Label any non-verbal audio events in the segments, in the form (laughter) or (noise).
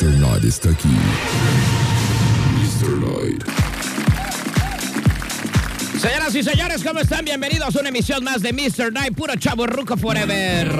Mr. Night está aquí. Mr. Night. Señoras y señores, ¿cómo están? Bienvenidos a una emisión más de Mr. Night, puro chavo ruco forever.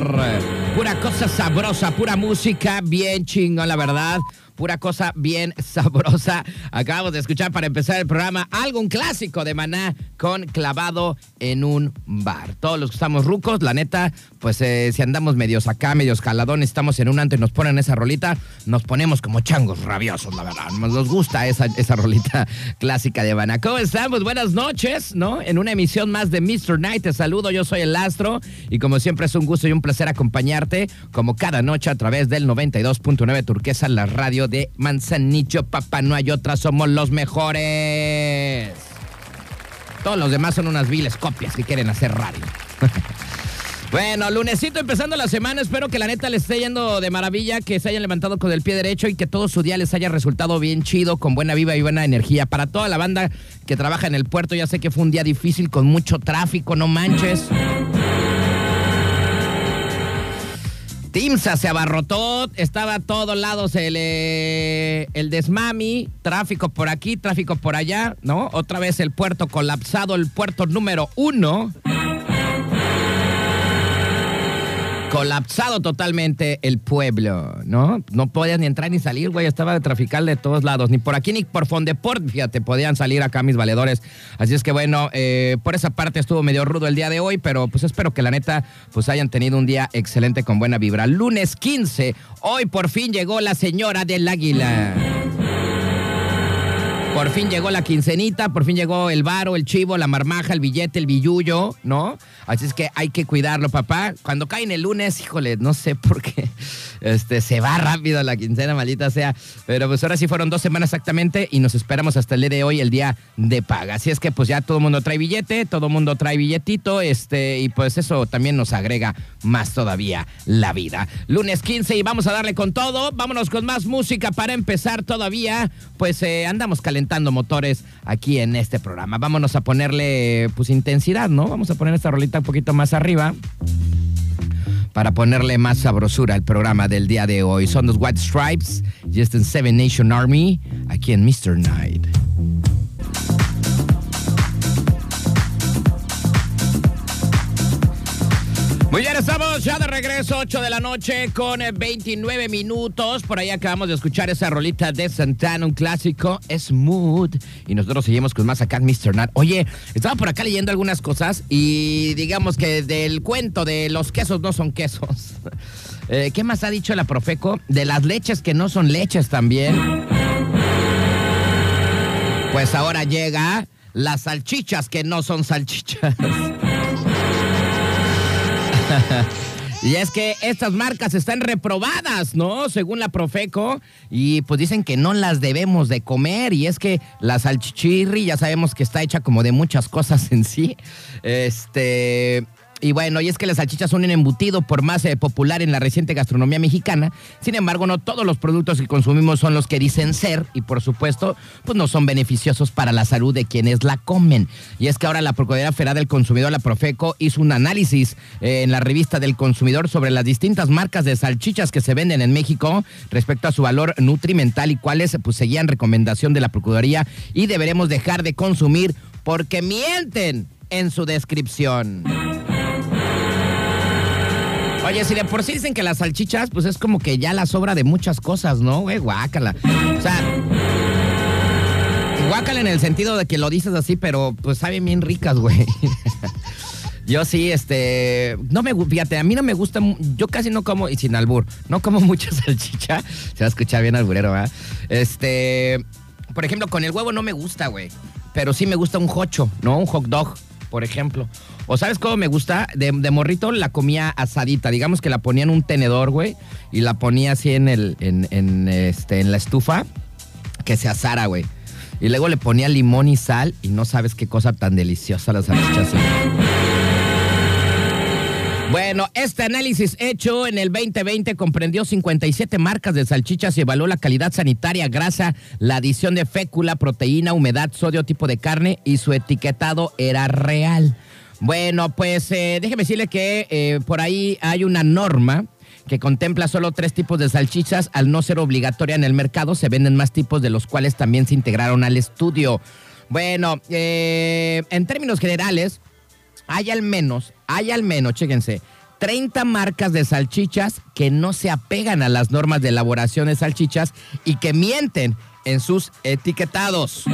Pura cosa sabrosa, pura música, bien chingón, la verdad pura cosa bien (laughs) sabrosa. Acabamos de escuchar para empezar el programa algo, un clásico de Maná con clavado en un bar. Todos los que estamos rucos, la neta, pues eh, si andamos medios acá, medios caladones, estamos en un antes y nos ponen esa rolita, nos ponemos como changos rabiosos, la verdad. Nos gusta esa, esa rolita (laughs) clásica de Maná. ¿Cómo estamos? Buenas noches, ¿no? En una emisión más de Mr. Night, te saludo, yo soy el Astro y como siempre es un gusto y un placer acompañarte como cada noche a través del 92.9 Turquesa, la radio de Manzanillo, papá, no hay otra, somos los mejores. Todos los demás son unas viles copias que quieren hacer radio. (laughs) Bueno, lunesito empezando la semana, espero que la neta les esté yendo de maravilla, que se hayan levantado con el pie derecho y que todo su día les haya resultado bien chido, con buena viva y buena energía. Para toda la banda que trabaja en el puerto, ya sé que fue un día difícil con mucho tráfico, no manches. Timsa se abarrotó, estaba a todos lados el, eh, el desmami, tráfico por aquí, tráfico por allá, ¿no? Otra vez el puerto colapsado, el puerto número uno. Colapsado totalmente el pueblo, ¿no? No podías ni entrar ni salir, güey. Estaba de trafical de todos lados. Ni por aquí ni por Fondeport, fíjate, podían salir acá mis valedores. Así es que bueno, eh, por esa parte estuvo medio rudo el día de hoy, pero pues espero que la neta pues hayan tenido un día excelente con buena vibra. Lunes 15, hoy por fin llegó la señora del águila. Por fin llegó la quincenita, por fin llegó el varo, el chivo, la marmaja, el billete, el billullo, ¿no? Así es que hay que cuidarlo, papá. Cuando cae en el lunes, híjole, no sé por qué este, se va rápido la quincena, maldita sea. Pero pues ahora sí fueron dos semanas exactamente y nos esperamos hasta el día de hoy, el día de paga. Así es que pues ya todo el mundo trae billete, todo el mundo trae billetito, este, y pues eso también nos agrega más todavía la vida. Lunes 15 y vamos a darle con todo. Vámonos con más música para empezar todavía. Pues eh, andamos calentando motores aquí en este programa. Vámonos a ponerle pues intensidad, ¿no? Vamos a poner esta rolita un poquito más arriba para ponerle más sabrosura al programa del día de hoy. Son los White Stripes, Just in Seven Nation Army, aquí en Mr. Night. Muy bien, estamos ya de regreso, 8 de la noche con 29 minutos. Por ahí acabamos de escuchar esa rolita de Santana, un clásico, Smooth. Y nosotros seguimos con más acá Mr. Nat. Oye, estaba por acá leyendo algunas cosas y digamos que del cuento de los quesos no son quesos. (laughs) Eh, ¿Qué más ha dicho la Profeco? De las leches que no son leches también. Pues ahora llega las salchichas que no son salchichas. (laughs) (laughs) y es que estas marcas están reprobadas, ¿no? Según la Profeco. Y pues dicen que no las debemos de comer. Y es que la salchichirri ya sabemos que está hecha como de muchas cosas en sí. Este. Y bueno, y es que las salchichas son un embutido por más eh, popular en la reciente gastronomía mexicana. Sin embargo, no todos los productos que consumimos son los que dicen ser y por supuesto, pues no son beneficiosos para la salud de quienes la comen. Y es que ahora la Procuraduría Federal del Consumidor, la Profeco, hizo un análisis eh, en la revista del consumidor sobre las distintas marcas de salchichas que se venden en México respecto a su valor nutrimental y cuáles pues seguían recomendación de la Procuraduría y deberemos dejar de consumir porque mienten en su descripción. Oye, si de por sí dicen que las salchichas, pues es como que ya la sobra de muchas cosas, ¿no, güey? Guácala. O sea, guácala en el sentido de que lo dices así, pero pues saben bien ricas, güey. (laughs) Yo sí, este, no me, fíjate, a mí no me gusta, yo casi no como, y sin albur, no como (laughs) mucha salchicha, se va a escuchar bien alburero, ¿verdad? Este, por ejemplo, con el huevo no me gusta, güey, pero sí me gusta un hocho, ¿no? Un hot dog, por ejemplo. O sabes cómo me gusta? De, morrito la comía asadita. Digamos que la ponía en un tenedor, güey. Y la ponía así en el, en, este, en la estufa. Que se asara, güey. Y luego le ponía limón y sal. Y no sabes qué cosa tan deliciosa las salchichas. Bueno, este análisis hecho en el 2020 comprendió 57 marcas de salchichas y evaluó la calidad sanitaria, grasa, la adición de fécula, proteína, humedad, sodio, tipo de carne y su etiquetado era real. Bueno, pues eh, déjeme decirle que eh, por ahí hay una norma que contempla solo tres tipos de salchichas, al no ser obligatoria en el mercado, se venden más tipos de los cuales también se integraron al estudio. Bueno, eh, en términos generales, hay al menos, hay al menos, chéquense, 30 marcas de salchichas que no se apegan a las normas de elaboración de salchichas y que mienten en sus etiquetados.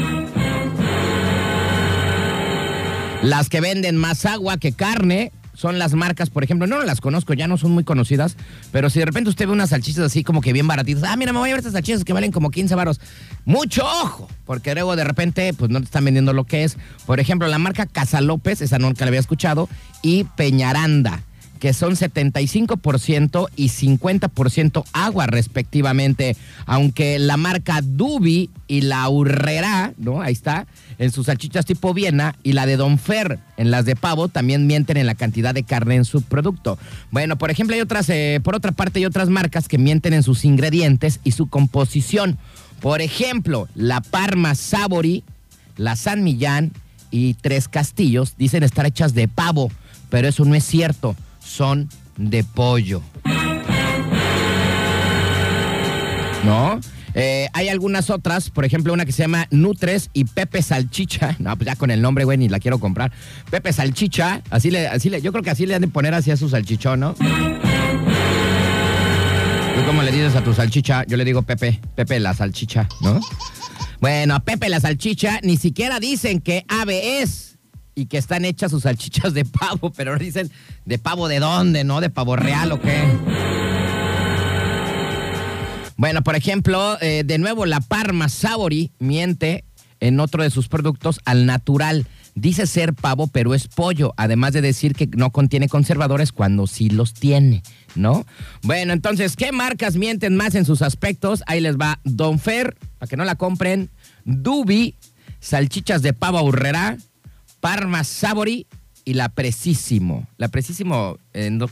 Las que venden más agua que carne son las marcas, por ejemplo, no las conozco, ya no son muy conocidas, pero si de repente usted ve unas salchichas así como que bien baratitas, ah, mira, me voy a ver estas salchichas que valen como 15 varos. Mucho ojo, porque luego de repente pues no te están vendiendo lo que es. Por ejemplo, la marca Casa López, esa nunca la había escuchado, y Peñaranda que son 75% y 50% agua respectivamente, aunque la marca Dubi y la Urrera, ¿no? Ahí está, en sus salchichas tipo Viena y la de Don Fer en las de pavo también mienten en la cantidad de carne en su producto. Bueno, por ejemplo, hay otras, eh, por otra parte, hay otras marcas que mienten en sus ingredientes y su composición. Por ejemplo, la Parma Sabori, la San Millán y Tres Castillos dicen estar hechas de pavo, pero eso no es cierto son de pollo. ¿No? Eh, hay algunas otras, por ejemplo, una que se llama Nutres y Pepe Salchicha. (laughs) No, pues ya con el nombre, güey, ni la quiero comprar. Pepe Salchicha, así le, así le, yo creo que así le han de poner así a su salchichón, ¿no? ¿Tú cómo le dices a tu salchicha? Yo le digo Pepe, Pepe la salchicha, ¿no? Bueno, Pepe la salchicha ni siquiera dicen que ave es y que están hechas sus salchichas de pavo, pero dicen de pavo de dónde, ¿no? De pavo real o qué. Bueno, por ejemplo, eh, de nuevo la Parma Sabori miente en otro de sus productos al natural. Dice ser pavo, pero es pollo, además de decir que no contiene conservadores cuando sí los tiene, ¿no? Bueno, entonces, ¿qué marcas mienten más en sus aspectos? Ahí les va Don Fer, para que no la compren, Dubi, salchichas de pavo Urrera, Parma Sabori y la Precisimo. La Precisimo,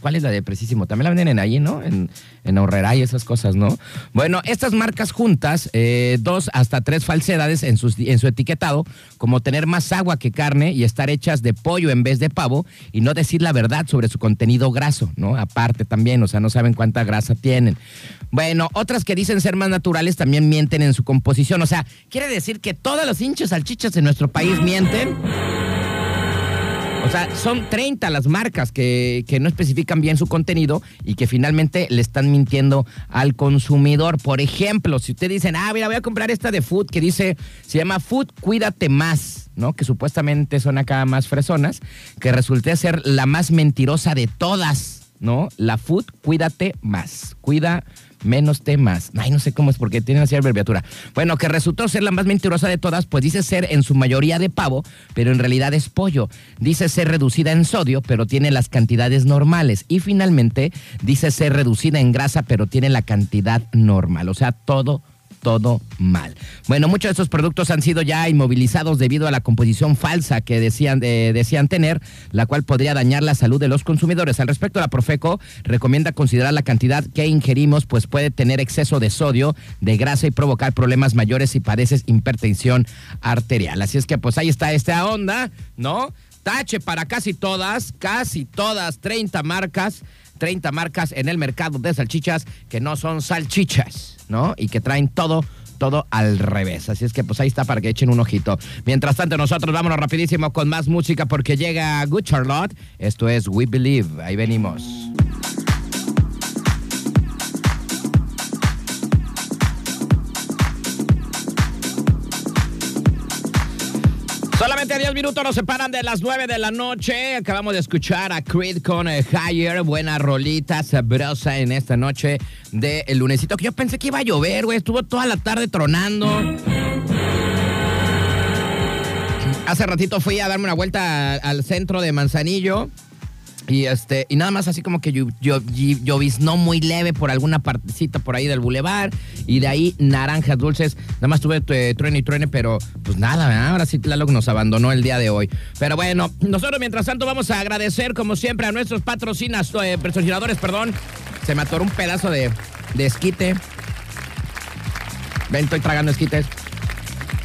¿cuál es la de Precisimo? También la venden en ahí, ¿no? En, en Ahorrera y esas cosas, ¿no? Bueno, estas marcas juntas, eh, dos hasta tres falsedades en, en su etiquetado, como tener más agua que carne y estar hechas de pollo en vez de pavo y no decir la verdad sobre su contenido graso, ¿no? Aparte también, o sea, no saben cuánta grasa tienen. Bueno, otras que dicen ser más naturales también mienten en su composición. O sea, quiere decir que todos los hinchos salchichas en nuestro país mienten. O sea, son 30 las marcas que, no especifican bien su contenido y que finalmente le están mintiendo al consumidor. Por ejemplo, si usted dicen, ah, mira, voy a comprar esta de Food que dice, se llama Food Cuídate Más, ¿no? Que supuestamente son acá más fresonas, que resulte ser la más mentirosa de todas, ¿no? La Food Cuídate Más. Cuida menos temas. Ay, no sé cómo es porque tienen así abreviatura. Bueno, que resultó ser la más mentirosa de todas, pues dice ser en su mayoría de pavo, pero en realidad es pollo. Dice ser reducida en sodio, pero tiene las cantidades normales. Y finalmente dice ser reducida en grasa, pero tiene la cantidad normal. O sea, todo todo mal. Bueno, muchos de estos productos han sido ya inmovilizados debido a la composición falsa que decían, decían tener, la cual podría dañar la salud de los consumidores. Al respecto, la Profeco recomienda considerar la cantidad que ingerimos, pues puede tener exceso de sodio, de grasa y provocar problemas mayores si padeces hipertensión arterial. Así es que pues ahí está esta onda, ¿no? Tache para casi todas, casi todas, 30 marcas 30 marcas en el mercado de salchichas que no son salchichas, ¿no? Y que traen todo todo al revés. Así es que pues ahí está para que echen un ojito. Mientras tanto, nosotros vámonos rapidísimo con más música porque llega Good Charlotte. Esto es We Believe. Ahí venimos. Solamente 10 minutos nos separan de las 9 de la noche. Acabamos de escuchar a Creed con eh, Higher. Buena rolita sabrosa en esta noche de el lunesito. Que yo pensé que iba a llover, güey. Estuvo toda la tarde tronando. Hace ratito fui a darme una vuelta al centro de Manzanillo. Y este, y nada más así como que lloviznó muy leve por alguna partecita por ahí del bulevar. Y de ahí naranjas dulces. Nada más tuve eh, truene y truene, pero pues nada, ahora sí Tlaloc nos abandonó el día de hoy. Pero bueno, nosotros mientras tanto vamos a agradecer como siempre a nuestros patrocinas, eh, patrocinadores, perdón. Se me atoró un pedazo de, de esquite. Ven, estoy tragando esquites.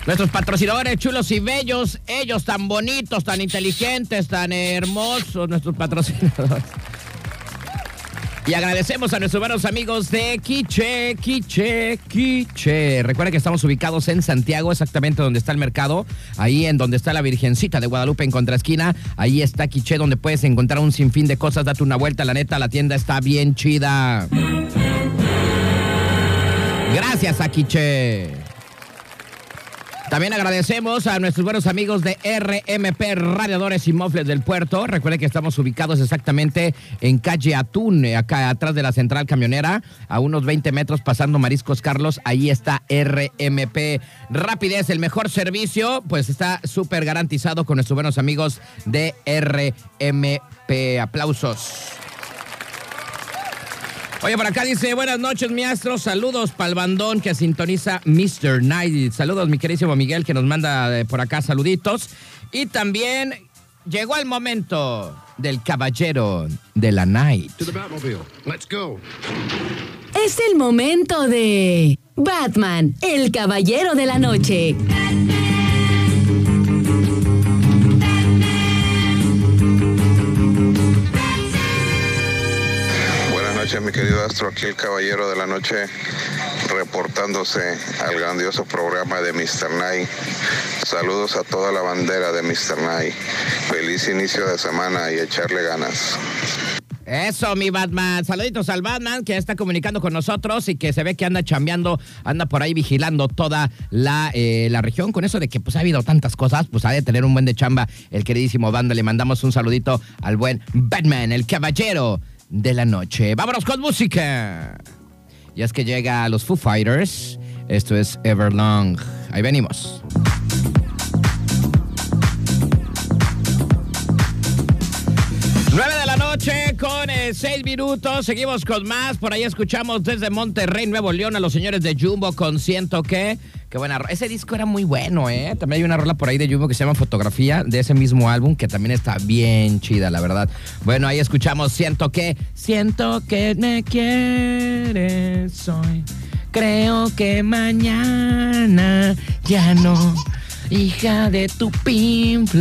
Nuestros patrocinadores chulos y bellos, ellos tan bonitos, tan inteligentes, tan hermosos, nuestros patrocinadores. Y agradecemos a nuestros buenos amigos de Quiche, Quiche, Quiche. Recuerda que estamos ubicados en Santiago, exactamente donde está el mercado, ahí en donde está la Virgencita de Guadalupe en contraesquina. Ahí está Quiche, donde puedes encontrar un sinfín de cosas. Date una vuelta, la neta, la tienda está bien chida. Gracias a Quiche. También agradecemos a nuestros buenos amigos de RMP Radiadores y Mofles del Puerto. Recuerden que estamos ubicados exactamente en calle Atún, acá atrás de la central camionera, a unos 20 metros pasando Mariscos Carlos. Ahí está RMP Rapidez, el mejor servicio, pues está súper garantizado con nuestros buenos amigos de RMP. Aplausos. Oye, por acá dice, buenas noches, mi astro. Saludos para el bandón que sintoniza Mr. Night. Saludos, mi queridísimo Miguel, que nos manda eh, por acá saluditos. Y también llegó el momento del caballero de la night. Es el momento de Batman, el caballero de la noche. Mi querido Astro, aquí el caballero de la noche, reportándose al grandioso programa de Mr. Night. Saludos a toda la bandera de Mr. Night. Feliz inicio de semana y echarle ganas. Eso, mi Batman. Saluditos al Batman que está comunicando con nosotros y que se ve que anda chambeando, anda por ahí vigilando toda la, eh, la región. Con eso de que pues ha habido tantas cosas, pues ha de tener un buen de chamba el queridísimo Banda. Le mandamos un saludito al buen Batman, el caballero de la noche. Vámonos con música. Y es que llega a los Foo Fighters. Esto es Everlong. Ahí venimos. Noche con eh, seis minutos. Seguimos con más. Por ahí escuchamos desde Monterrey, Nuevo León, a los señores de Jumbo con Siento que. Qué buena Ese disco era muy bueno, ¿eh? También hay una rola por ahí de Jumbo que se llama Fotografía de ese mismo álbum que también está bien chida, la verdad. Bueno, ahí escuchamos Siento que, siento que me quieres hoy. Creo que mañana ya no. Hija de tu Pink.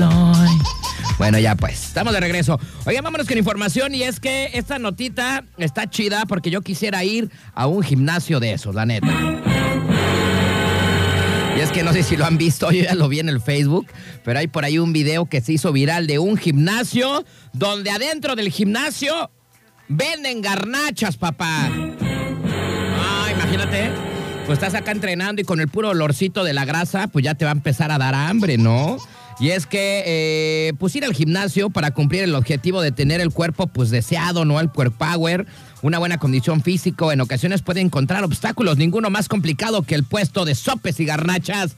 Bueno, ya pues, estamos de regreso. Oigan, vámonos con información y es que esta notita está chida porque yo quisiera ir a un gimnasio de esos, la neta. Y es que no sé si lo han visto, (laughs) yo ya lo vi en el Facebook, pero hay por ahí un video que se hizo viral de un gimnasio donde adentro del gimnasio venden garnachas, papá. Ah, imagínate. Pues estás acá entrenando y con el puro olorcito de la grasa, pues ya te va a empezar a dar hambre, ¿no? Y es que, eh, pues ir al gimnasio para cumplir el objetivo de tener el cuerpo, pues deseado, ¿no? El cuerpo power, una buena condición físico, en ocasiones puede encontrar obstáculos, ninguno más complicado que el puesto de sopes y garnachas.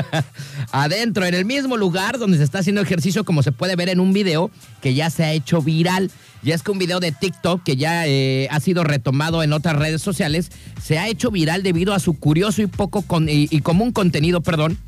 (laughs) Adentro, en el mismo lugar donde se está haciendo ejercicio, como se puede ver en un video que ya se ha hecho viral. Y es que un video de TikTok que ya eh, ha sido retomado en otras redes sociales se ha hecho viral debido a su curioso y poco y común contenido, perdón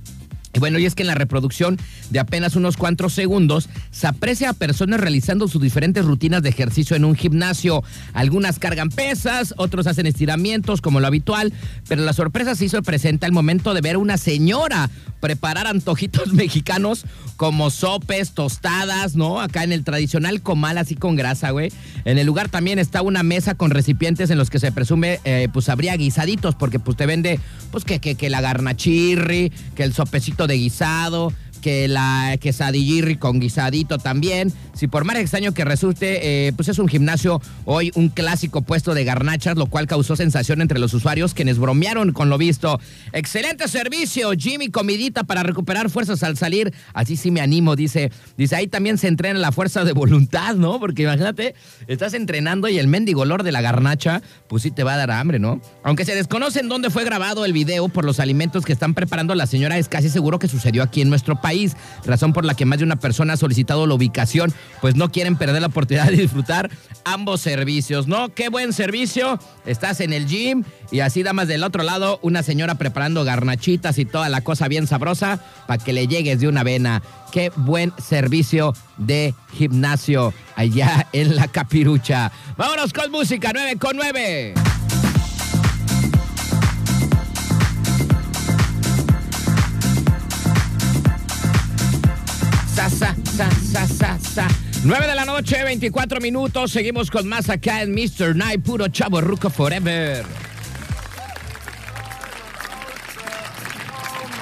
bueno, y es que en la reproducción de apenas unos cuantos segundos se aprecia a personas realizando sus diferentes rutinas de ejercicio en un gimnasio. Algunas cargan pesas, otros hacen estiramientos como lo habitual, pero la sorpresa se hizo presente al momento de ver a una señora preparar antojitos (laughs) mexicanos como sopes, tostadas, ¿no? Acá en el tradicional comal así con grasa, güey. En el lugar también está una mesa con recipientes en los que se presume, eh, pues habría guisaditos, porque pues te vende, pues que, que, que la garnachirri, que el sopecito de guisado, que la quesadillirri con guisadito también. Si por más extraño que resulte, eh, pues es un gimnasio hoy un clásico puesto de garnachas, lo cual causó sensación entre los usuarios quienes bromearon con lo visto. Excelente servicio, Jimmy, comidita para recuperar fuerzas al salir. Así sí me animo, dice. Dice, ahí también se entrena la fuerza de voluntad, ¿no? Porque imagínate, estás entrenando y el mendigo olor de la garnacha, pues sí te va a dar hambre, ¿no? Aunque se desconoce en dónde fue grabado el video por los alimentos que están preparando la señora, es casi seguro que sucedió aquí en nuestro país razón por la que más de una persona ha solicitado la ubicación, pues no quieren perder la oportunidad de disfrutar ambos servicios, ¿no? Qué buen servicio, estás en el gym y así damas del otro lado, una señora preparando garnachitas y toda la cosa bien sabrosa para que le llegues de una vena. Qué buen servicio de gimnasio allá en la capirucha. Vámonos con música 9 con 9. Sa, sa, sa, sa, sa. 9 de la noche, 24 minutos. Seguimos con más acá en Mr. Night, puro chavo ruco forever.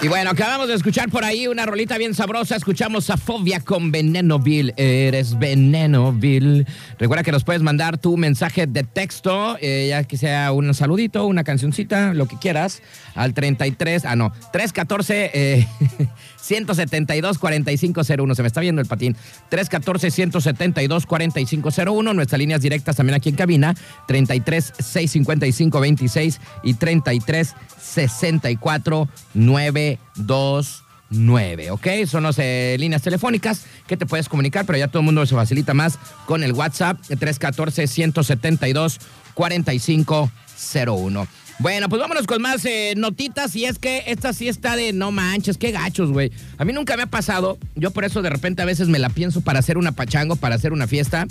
Y bueno, acabamos de escuchar por ahí una rolita bien sabrosa. Escuchamos a Fobia con Venenoville. Eres Venenoville. Recuerda que nos puedes mandar tu mensaje de texto, eh, ya que sea un saludito, una cancioncita, lo que quieras, al 33, ah no, 314 eh, (laughs) 172 4501. Se me está viendo el patín. 314 172 4501. Nuestras líneas directas también aquí en cabina. 33 655 26 y 33 64 929, ¿ok? Son las eh, líneas telefónicas que te puedes comunicar, pero ya todo el mundo se facilita más con el WhatsApp 314-172-4501. Bueno, pues vámonos con más eh, notitas y es que esta sí está de no manches, qué gachos, güey. A mí nunca me ha pasado, yo por eso de repente a veces me la pienso para hacer una pachango, para hacer una fiesta.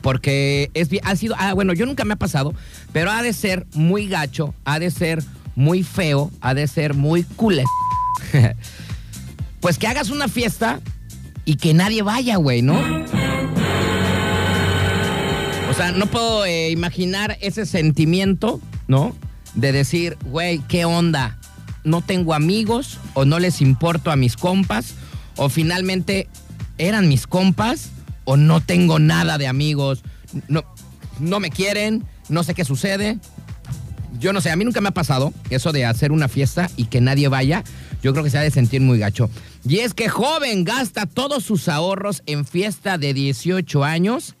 Porque es, ha sido, ah, bueno, yo nunca me ha pasado, pero ha de ser muy gacho, ha de ser muy feo, ha de ser muy cool. (laughs) pues que hagas una fiesta y que nadie vaya, güey, ¿no? O sea, no puedo eh, imaginar ese sentimiento, ¿no? De decir, güey, ¿qué onda? No tengo amigos o no les importo a mis compas o finalmente eran mis compas o no tengo nada de amigos. No, no me quieren, no sé qué sucede, yo no sé, a mí nunca me ha pasado eso de hacer una fiesta y que nadie vaya. Yo creo que se ha de sentir muy gacho. Y es que joven gasta todos sus ahorros en fiesta de 18 años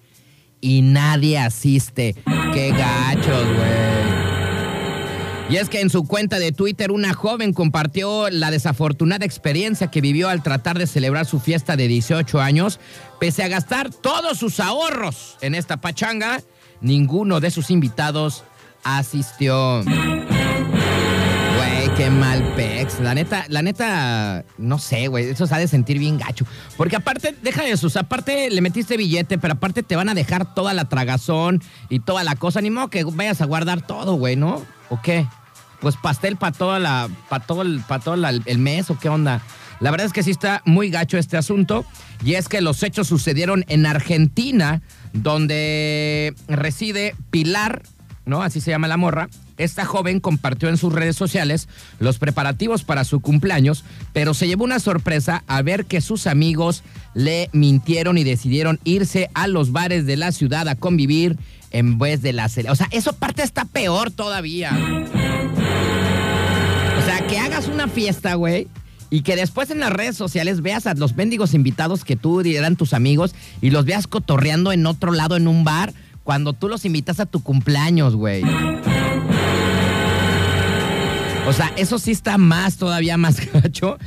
y nadie asiste. Qué gachos, güey. Y es que en su cuenta de Twitter una joven compartió la desafortunada experiencia que vivió al tratar de celebrar su fiesta de 18 años. Pese a gastar todos sus ahorros en esta pachanga, ninguno de sus invitados asistió. Güey, qué mal pex. La neta, la neta, no sé, güey. Eso se ha de sentir bien gacho. Porque aparte, deja de eso. aparte le metiste billete, pero aparte te van a dejar toda la tragazón y toda la cosa. Ni modo que vayas a guardar todo, güey, ¿no? ¿O qué? Pues pastel para toda la, para todo, el, para todo el mes, ¿o qué onda? La verdad es que sí está muy gacho este asunto. Y es que los hechos sucedieron en Argentina, donde reside Pilar ¿no? Así se llama la morra. Esta joven compartió en sus redes sociales los preparativos para su cumpleaños, pero se llevó una sorpresa a ver que sus amigos le mintieron y decidieron irse a los bares de la ciudad a convivir en vez de la O sea, eso parte está peor todavía. O sea, que hagas una fiesta, güey, y que después en las redes sociales veas a los mendigos invitados que tú eran tus amigos y los veas cotorreando en otro lado en un bar cuando tú los invitas a tu cumpleaños, güey. O sea, eso sí está más, todavía más (laughs) gacho.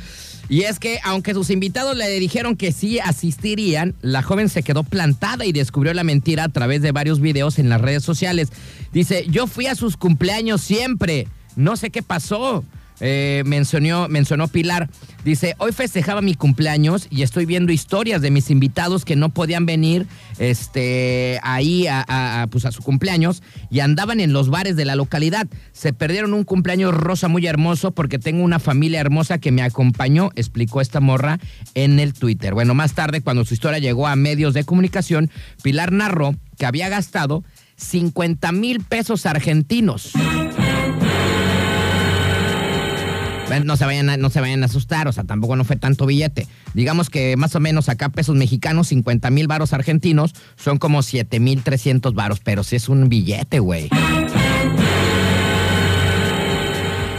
Y es que, aunque sus invitados le dijeron que sí asistirían, la joven se quedó plantada y descubrió la mentira a través de varios videos en las redes sociales. Dice, yo fui a sus cumpleaños siempre, no sé qué pasó. Eh, mencionó, mencionó Pilar. Dice, hoy festejaba mi cumpleaños y estoy viendo historias de mis invitados que no podían venir este, ahí a, pues a su cumpleaños y andaban en los bares de la localidad. Se perdieron un cumpleaños rosa muy hermoso porque tengo una familia hermosa que me acompañó, explicó esta morra en el Twitter. Bueno, más tarde, cuando su historia llegó a medios de comunicación, Pilar narró que había gastado 50 mil pesos argentinos no se vayan a, no se vayan a asustar, o sea, tampoco no fue tanto billete. Digamos que más o menos acá pesos mexicanos, 50 mil varos argentinos, son como 7 mil 300 varos, pero sí es un billete, güey.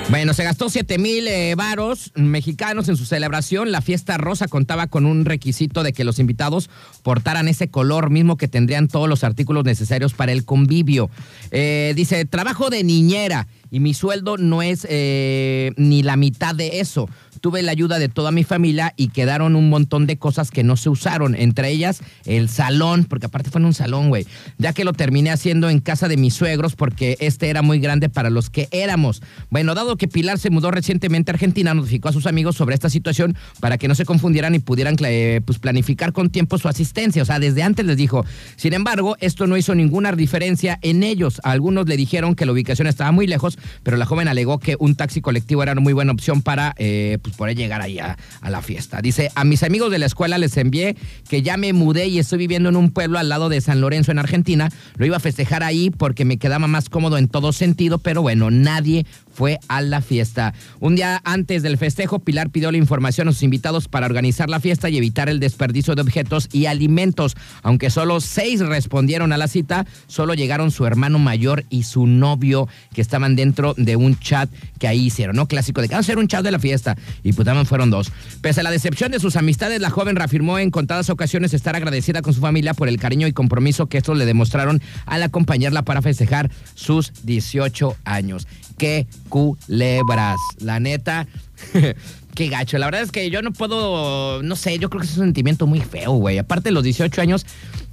Bueno, se gastó 7 mil eh, varos mexicanos en su celebración. La fiesta rosa contaba con un requisito de que los invitados portaran ese color mismo que tendrían todos los artículos necesarios para el convivio. Eh, dice, trabajo de niñera y mi sueldo no es eh, ni la mitad de eso. Tuve la ayuda de toda mi familia y quedaron un montón de cosas que no se usaron, entre ellas el salón, porque aparte fue en un salón, güey, ya que lo terminé haciendo en casa de mis suegros porque este era muy grande para los que éramos. Bueno, dado que Pilar se mudó recientemente a Argentina, notificó a sus amigos sobre esta situación para que no se confundieran y pudieran eh, pues, planificar con tiempo su asistencia. O sea, desde antes les dijo. Sin embargo, esto no hizo ninguna diferencia en ellos. algunos le dijeron que la ubicación estaba muy lejos pero la joven alegó que un taxi colectivo era una muy buena opción para, eh, pues, poder llegar ahí a, a la fiesta. Dice, a mis amigos de la escuela les envié que ya me mudé y estoy viviendo en un pueblo al lado de San Lorenzo, en Argentina. Lo iba a festejar ahí porque me quedaba más cómodo en todo sentido, pero bueno, nadie fue a la fiesta. Un día antes del festejo, Pilar pidió la información a sus invitados para organizar la fiesta y evitar el desperdicio de objetos y alimentos. Aunque solo seis respondieron a la cita, solo llegaron su hermano mayor y su novio que estaban dentro de un chat que ahí hicieron, ¿no? Clásico de que vamos a hacer un chat de la fiesta. Y pues fueron dos. Pese a la decepción de sus amistades, la joven reafirmó en contadas ocasiones estar agradecida con su familia por el cariño y compromiso que estos le demostraron al acompañarla para festejar sus 18 años qué culebras. La neta, (laughs) qué gacho. La verdad es que yo no puedo, no sé, yo creo que es un sentimiento muy feo, güey. Aparte los 18 años,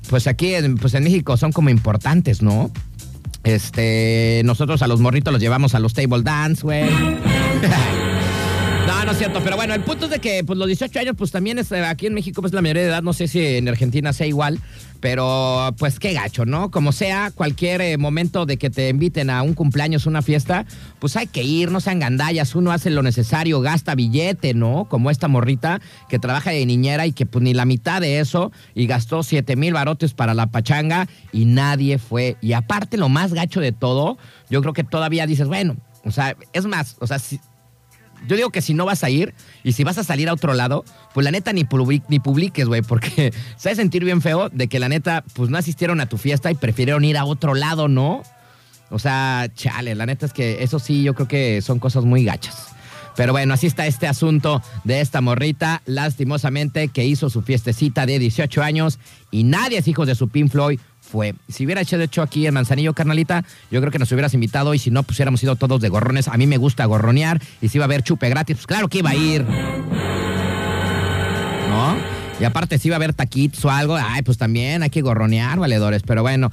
pues aquí en, pues en México son como importantes, ¿no? Este, nosotros a los morritos los llevamos a los table dance, güey. (laughs) Es cierto, pero bueno, el punto es de que pues los 18 años pues también eh, aquí en México pues la mayoría de edad, no sé si en Argentina sea igual, pero pues qué gacho, ¿no? Como sea, cualquier eh, momento de que te inviten a un cumpleaños, una fiesta, pues hay que ir, no sean gandallas, uno hace lo necesario, gasta billete, ¿no? Como esta morrita que trabaja de niñera y que pues ni la mitad de eso y gastó 7 mil barotes para la pachanga y nadie fue. Y aparte lo más gacho de todo, yo creo que todavía dices, bueno, o sea, es más, o sea, si, yo digo que si no vas a ir y si vas a salir a otro lado, pues la neta ni, ni publiques, güey, porque (laughs) sabes sentir bien feo de que la neta, pues no asistieron a tu fiesta y prefirieron ir a otro lado, ¿no? O sea, chale, la neta es que eso sí, yo creo que son cosas muy gachas. Pero bueno, así está este asunto de esta morrita, lastimosamente, que hizo su fiestecita de 18 años y nadie es hijo de su Pink Floyd fue. Si hubiera hecho, de hecho, aquí en Manzanillo, carnalita, yo creo que nos hubieras invitado y si no, pues hubiéramos ido todos de gorrones. A mí me gusta gorronear y si iba a haber chupe gratis, pues claro que iba a ir. ¿No? Y aparte, si iba a haber taquitos o algo, ay, pues también hay que gorronear, valedores. Pero bueno,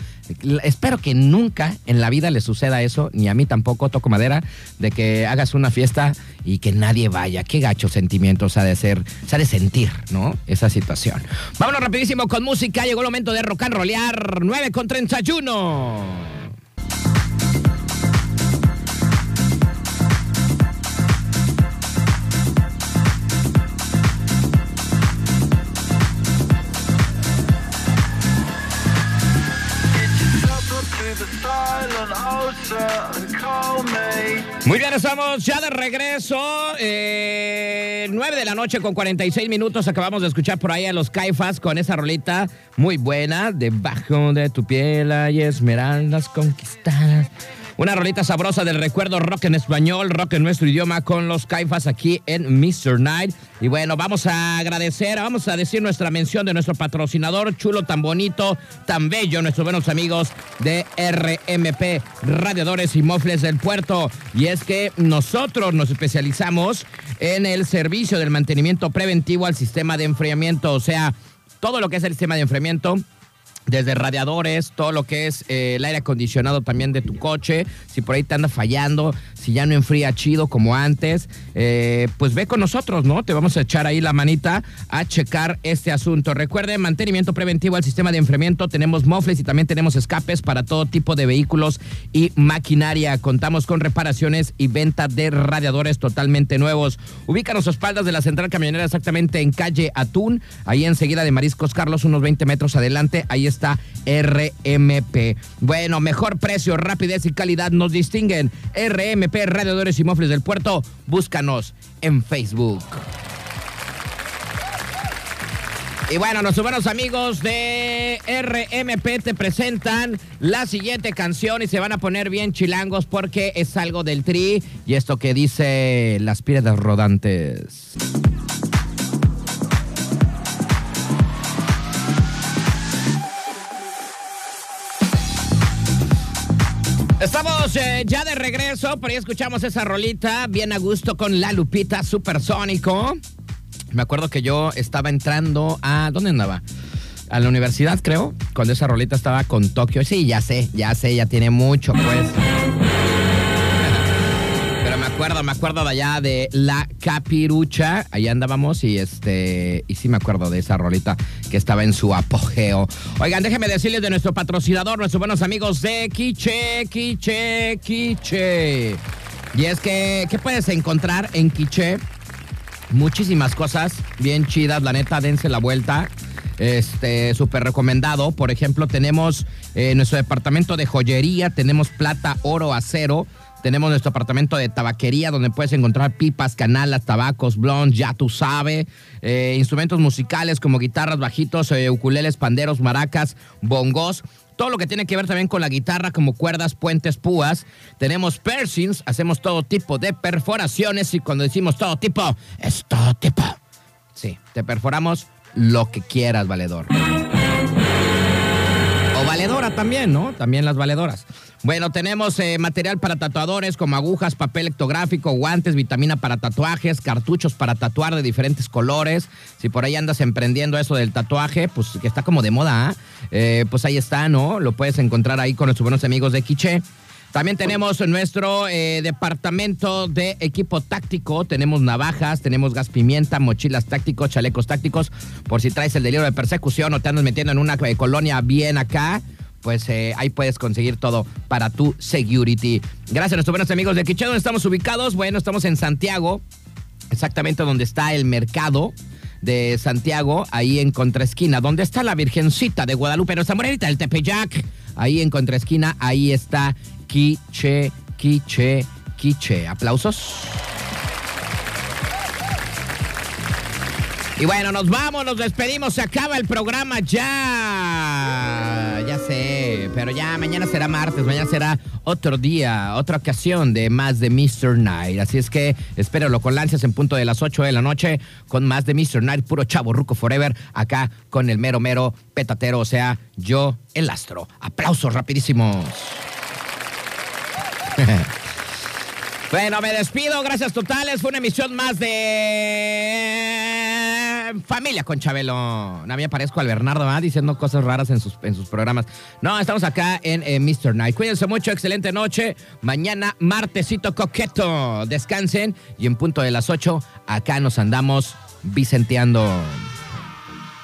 espero que nunca en la vida le suceda eso, ni a mí tampoco, toco madera, de que hagas una fiesta y que nadie vaya. Qué gacho sentimientos ha de ser, se ha de sentir, ¿no? Esa situación. Vámonos rapidísimo con música. Llegó el momento de rock and rollear. 9 con 31. Estamos ya de regreso. Eh, 9 de la noche con 46 minutos. Acabamos de escuchar por ahí a los Caifas con esa rolita muy buena. Debajo de tu piel hay esmeraldas conquistadas. Una rolita sabrosa del recuerdo rock en español, rock en nuestro idioma con los Caifas aquí en Mr. Night. Y bueno, vamos a agradecer, vamos a decir nuestra mención de nuestro patrocinador chulo, tan bonito, tan bello, nuestros buenos amigos de RMP, Radiadores y Mofles del Puerto. Y es que nosotros nos especializamos en el servicio del mantenimiento preventivo al sistema de enfriamiento, o sea, todo lo que es el sistema de enfriamiento desde radiadores, todo lo que es eh, el aire acondicionado también de tu coche, si por ahí te anda fallando, si ya no enfría chido como antes, eh, pues ve con nosotros, ¿no? Te vamos a echar ahí la manita a checar este asunto. Recuerde, mantenimiento preventivo al sistema de enfriamiento, tenemos mofles y también tenemos escapes para todo tipo de vehículos y maquinaria. Contamos con reparaciones y venta de radiadores totalmente nuevos. Ubícanos a espaldas de la central camionera exactamente en calle Atún, ahí enseguida de Mariscos Carlos, unos 20 metros adelante, ahí está RMP. Bueno, mejor precio, rapidez y calidad nos distinguen. RMP, Radiadores y Mofles del Puerto. Búscanos en Facebook. Y bueno, nuestros buenos amigos de RMP te presentan la siguiente canción y se van a poner bien chilangos porque es algo del tri y esto que dice las piedras rodantes. Estamos eh, ya de regreso, por ahí escuchamos esa rolita bien a gusto con la Lupita Supersónico. Me acuerdo que yo estaba entrando a... ¿Dónde andaba? A la universidad, creo, cuando esa rolita estaba con Tokio. Sí, ya sé, ya sé, ya tiene mucho, pues me acuerdo de allá de La Capirucha. Allá andábamos y este. Y sí me acuerdo de esa rolita que estaba en su apogeo. Oigan, déjenme decirles de nuestro patrocinador, nuestros buenos amigos de Quiche, Quiche, Quiche. Y es que, ¿qué puedes encontrar en Quiche? muchísimas cosas bien chidas, la neta, dense la vuelta. Este, súper recomendado. Por ejemplo, tenemos eh, nuestro departamento de joyería, tenemos plata, oro, acero. Tenemos nuestro apartamento de tabaquería donde puedes encontrar pipas, canalas, tabacos, blondes, ya tú sabes, eh, instrumentos musicales como guitarras, bajitos, eh, ukuleles, panderos, maracas, bongos todo lo que tiene que ver también con la guitarra, como cuerdas, puentes, púas. Tenemos piercings, hacemos todo tipo de perforaciones y cuando decimos todo tipo, es todo tipo. Sí, te perforamos lo que quieras, valedor. O valedora también, ¿no? También las valedoras. Bueno, tenemos eh, material para tatuadores como agujas, papel ectográfico, guantes, vitamina para tatuajes, cartuchos para tatuar de diferentes colores. Si por ahí andas emprendiendo eso del tatuaje, pues que está como de moda, ¿ah? eh, pues ahí está, ¿no? Lo puedes encontrar ahí con nuestros buenos amigos de Quiche. También tenemos nuestro eh, departamento de equipo táctico. Tenemos navajas, tenemos gas pimienta, mochilas tácticos, chalecos tácticos. Por si traes el delirio de persecución o te andas metiendo en una colonia bien acá pues eh, ahí puedes conseguir todo para tu security. Gracias a nuestros buenos amigos de Quiche, donde estamos ubicados. Bueno, estamos en Santiago, exactamente donde está el mercado de Santiago, ahí en contraesquina, donde está la Virgencita de Guadalupe, nuestra morenita del Tepeyac. Ahí en contraesquina, ahí está Quiche, Quiche, Quiche. Aplausos. Y bueno, nos vamos, nos despedimos, se acaba el programa ya. Ya sé, pero ya mañana será martes, mañana será otro día, otra ocasión de más de Mr. Night. Así es que espéralo con lanzas en punto de las 8 de la noche con más de Mr. Night, puro chavo ruco forever, acá con el mero mero petatero, o sea, yo el astro. Aplausos rapidísimos. (laughs) Bueno, me despido, gracias totales. Fue una emisión más de Familia con Chabelo. A mí parezco al Bernardo, ¿ah? diciendo cosas raras en sus, en sus programas. No, estamos acá en Mr. Night. Cuídense mucho, excelente noche. Mañana, martesito coqueto. Descansen y en punto de las 8, acá nos andamos vicenteando.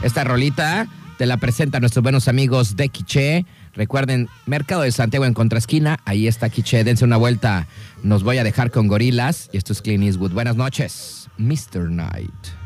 Esta rolita te la presentan nuestros buenos amigos de Quiche. Recuerden, Mercado de Santiago en contraesquina, ahí está Quiche, dense una vuelta. Nos voy a dejar con gorilas y esto es Clean Eastwood. Buenas noches, Mr. Night.